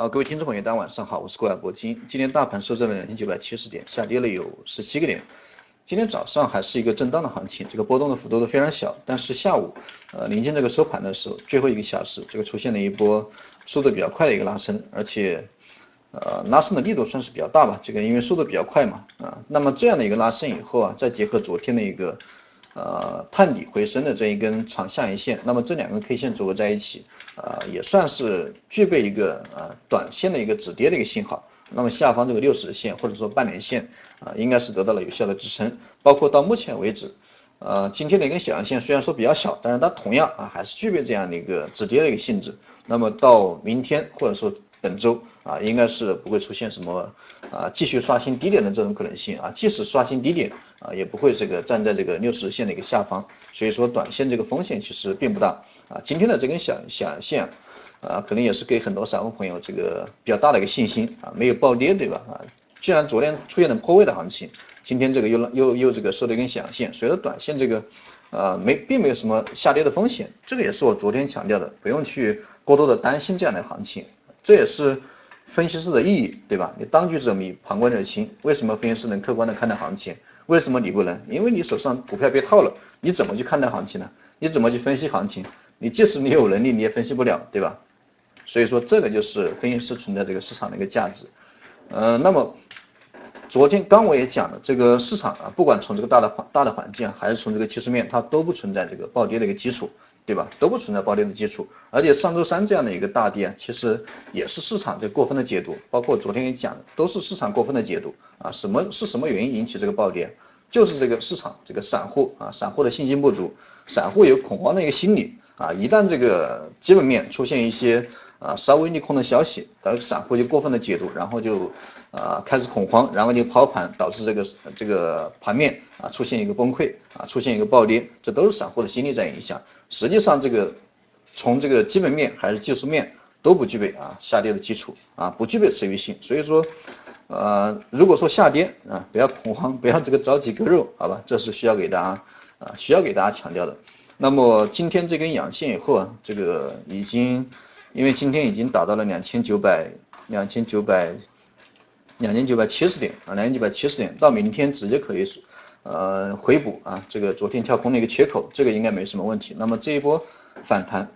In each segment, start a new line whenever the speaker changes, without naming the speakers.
啊，各位听众朋友，大家晚上好，我是郭海博金。今天大盘收在了两千九百七十点，下跌了有十七个点。今天早上还是一个震荡的行情，这个波动的幅度都非常小。但是下午，呃，临近这个收盘的时候，最后一个小时，这个出现了一波速度比较快的一个拉升，而且，呃，拉升的力度算是比较大吧。这个因为速度比较快嘛，啊，那么这样的一个拉升以后啊，再结合昨天的一个。呃，探底回升的这一根长下影线，那么这两根 K 线组合在一起，呃，也算是具备一个呃短线的一个止跌的一个信号。那么下方这个六十线或者说半年线啊，应该是得到了有效的支撑。包括到目前为止，呃，今天的一根小阳线虽然说比较小，但是它同样啊还是具备这样的一个止跌的一个性质。那么到明天或者说本周啊，应该是不会出现什么啊继续刷新低点的这种可能性啊，即使刷新低点。啊，也不会这个站在这个六十线的一个下方，所以说短线这个风险其实并不大啊。今天的这根小小线啊，可能也是给很多散户朋友这个比较大的一个信心啊，没有暴跌对吧？啊，既然昨天出现了破位的行情，今天这个又又又这个收了一根小线，所以说短线这个呃没并没有什么下跌的风险，这个也是我昨天强调的，不用去过多的担心这样的行情，这也是分析师的意义对吧？你当局者迷，旁观者清，为什么分析师能客观的看待行情？为什么你不能？因为你手上股票被套了，你怎么去看待行情呢？你怎么去分析行情？你即使你有能力，你也分析不了，对吧？所以说这个就是分析师存在这个市场的一个价值。呃，那么昨天刚我也讲了，这个市场啊，不管从这个大的环大的环境，还是从这个技术面，它都不存在这个暴跌的一个基础。对吧？都不存在暴跌的基础，而且上周三这样的一个大跌啊，其实也是市场这过分的解读，包括昨天也讲的，都是市场过分的解读啊。什么是什么原因引起这个暴跌？就是这个市场这个散户啊，散户的信心不足，散户有恐慌的一个心理啊。一旦这个基本面出现一些啊稍微利空的消息，导致散户就过分的解读，然后就啊开始恐慌，然后就抛盘，导致这个这个盘面啊出现一个崩溃啊，出现一个暴跌，这都是散户的心理在影响。实际上，这个从这个基本面还是技术面都不具备啊下跌的基础啊，不具备持续性。所以说，呃，如果说下跌啊，不要恐慌，不要这个着急割肉，好吧？这是需要给大家啊，需要给大家强调的。那么今天这根阳线以后啊，这个已经因为今天已经达到了两千九百两千九百两千九百七十点啊，两千九百七十点，到明天直接可以呃，回补啊，这个昨天跳空的一个缺口，这个应该没什么问题。那么这一波反弹，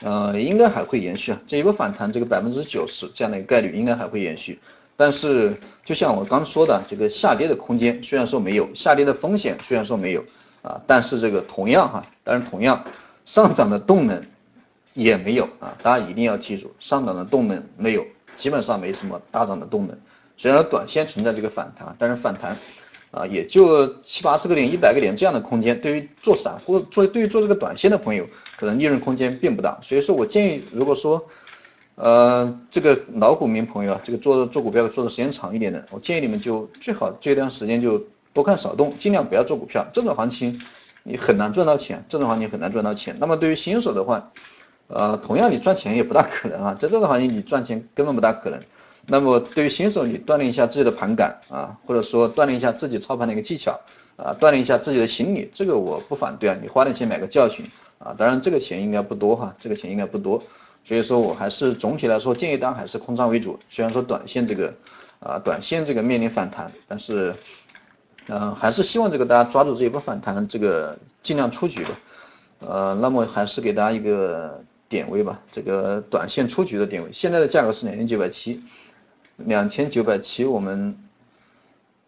呃，应该还会延续啊。这一波反弹，这个百分之九十这样的一个概率应该还会延续。但是，就像我刚说的，这个下跌的空间虽然说没有，下跌的风险虽然说没有啊，但是这个同样哈，但是同样上涨的动能也没有啊。大家一定要记住，上涨的动能没有，基本上没什么大涨的动能。虽然短线存在这个反弹，但是反弹。啊，也就七八十个点、一百个点这样的空间，对于做散户、做对于做这个短线的朋友，可能利润空间并不大。所以说我建议，如果说，呃，这个老股民朋友啊，这个做做股票做的时间长一点的，我建议你们就最好这段时间就多看少动，尽量不要做股票。这种行情你很难赚到钱，这种行情很难赚到钱。那么对于新手的话，呃，同样你赚钱也不大可能啊，在这种行业你赚钱根本不大可能。那么对于新手，你锻炼一下自己的盘感啊，或者说锻炼一下自己操盘的一个技巧啊，锻炼一下自己的心理，这个我不反对啊。你花点钱买个教训啊，当然这个钱应该不多哈，这个钱应该不多。所以说我还是总体来说建议大家还是空仓为主。虽然说短线这个啊，短线这个面临反弹，但是嗯，还是希望这个大家抓住这一波反弹，这个尽量出局吧。呃，那么还是给大家一个点位吧，这个短线出局的点位，现在的价格是两千九百七。两千九百七，我们，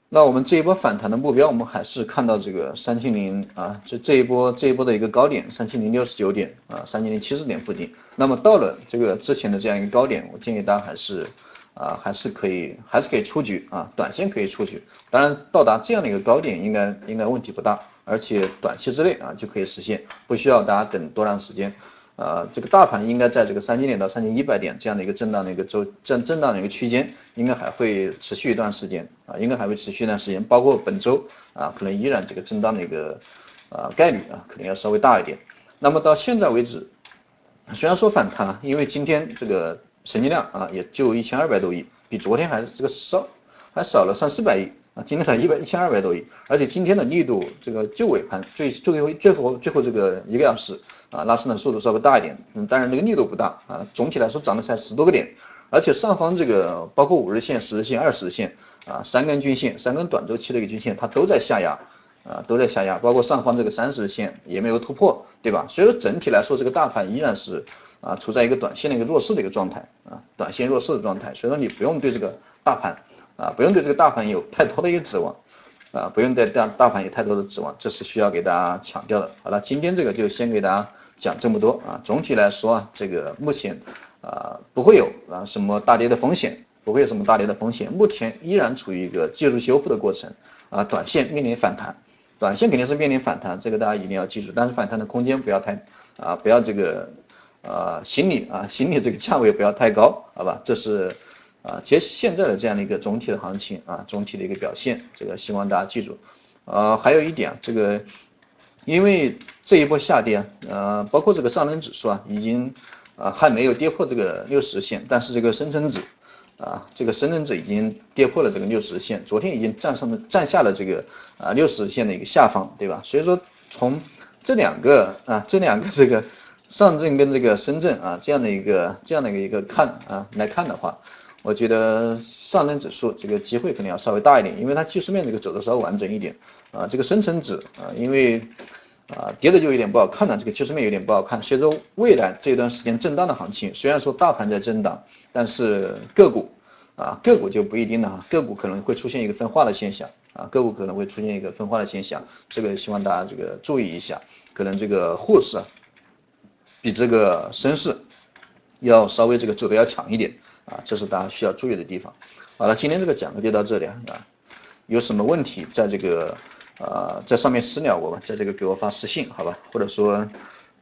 那我们这一波反弹的目标，我们还是看到这个三千零啊，这这一波这一波的一个高点三千零六十九点啊，三千零七十点附近。那么到了这个之前的这样一个高点，我建议大家还是啊，还是可以，还是可以出局啊，短线可以出局。当然到达这样的一个高点，应该应该问题不大，而且短期之内啊就可以实现，不需要大家等多长时间。呃，这个大盘应该在这个三千点到三千一百点这样的一个震荡的一个周震震荡的一个区间，应该还会持续一段时间啊，应该还会持续一段时间，包括本周啊，可能依然这个震荡的一个啊概率啊，可能要稍微大一点。那么到现在为止，虽然说反弹啊，因为今天这个成交量啊也就一千二百多亿，比昨天还这个少，还少了三四百亿啊。今天才一百一千二百多亿，而且今天的力度，这个就尾盘最最后最后最后这个一个小时啊，拉升的速度稍微大一点，嗯，当然这个力度不大啊，总体来说涨了才十多个点，而且上方这个包括五日线、十日线、二十日线啊，三根均线，三根短周期的一个均线，它都在下压啊，都在下压，包括上方这个三十日线也没有突破，对吧？所以说整体来说，这个大盘依然是啊处在一个短线的一个弱势的一个状态啊，短线弱势的状态，所以说你不用对这个大盘啊，不用对这个大盘有太多的一个指望啊，不用对大大盘有太多的指望，这是需要给大家强调的。好了，今天这个就先给大家讲这么多啊，总体来说啊，这个目前。啊，不会有啊什么大跌的风险，不会有什么大跌的风险。目前依然处于一个技术修复的过程啊，短线面临反弹，短线肯定是面临反弹，这个大家一定要记住。但是反弹的空间不要太啊，不要这个啊心理啊心理这个价位不要太高，好吧？这是啊，其实现在的这样的一个总体的行情啊，总体的一个表现，这个希望大家记住。呃，还有一点，这个因为这一波下跌，呃，包括这个上证指数啊，已经。啊，还没有跌破这个六十线，但是这个深成指啊，这个深成指已经跌破了这个六十线，昨天已经站上了站下了这个啊六十线的一个下方，对吧？所以说从这两个啊这两个这个上证跟这个深圳啊这样的一个这样的一个看啊来看的话，我觉得上证指数这个机会肯定要稍微大一点，因为它技术面这个走的稍微完整一点啊，这个深成指啊因为。啊，跌的就有点不好看了，这个技术面有点不好看。所以说未来这段时间震荡的行情，虽然说大盘在震荡，但是个股啊个股就不一定了哈，个股可能会出现一个分化的现象啊，个股可能会出现一个分化的现象，这个希望大家这个注意一下，可能这个沪市啊比这个深市要稍微这个走的要强一点啊，这是大家需要注意的地方。好了，今天这个讲课就到这里啊，有什么问题在这个。呃，在上面私聊我吧，在这个给我发私信，好吧，或者说，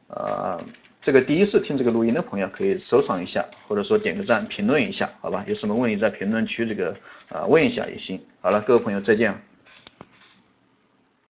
呃，这个第一次听这个录音的朋友可以收藏一下，或者说点个赞，评论一下，好吧，有什么问题在评论区这个呃问一下也行。好了，各位朋友再见。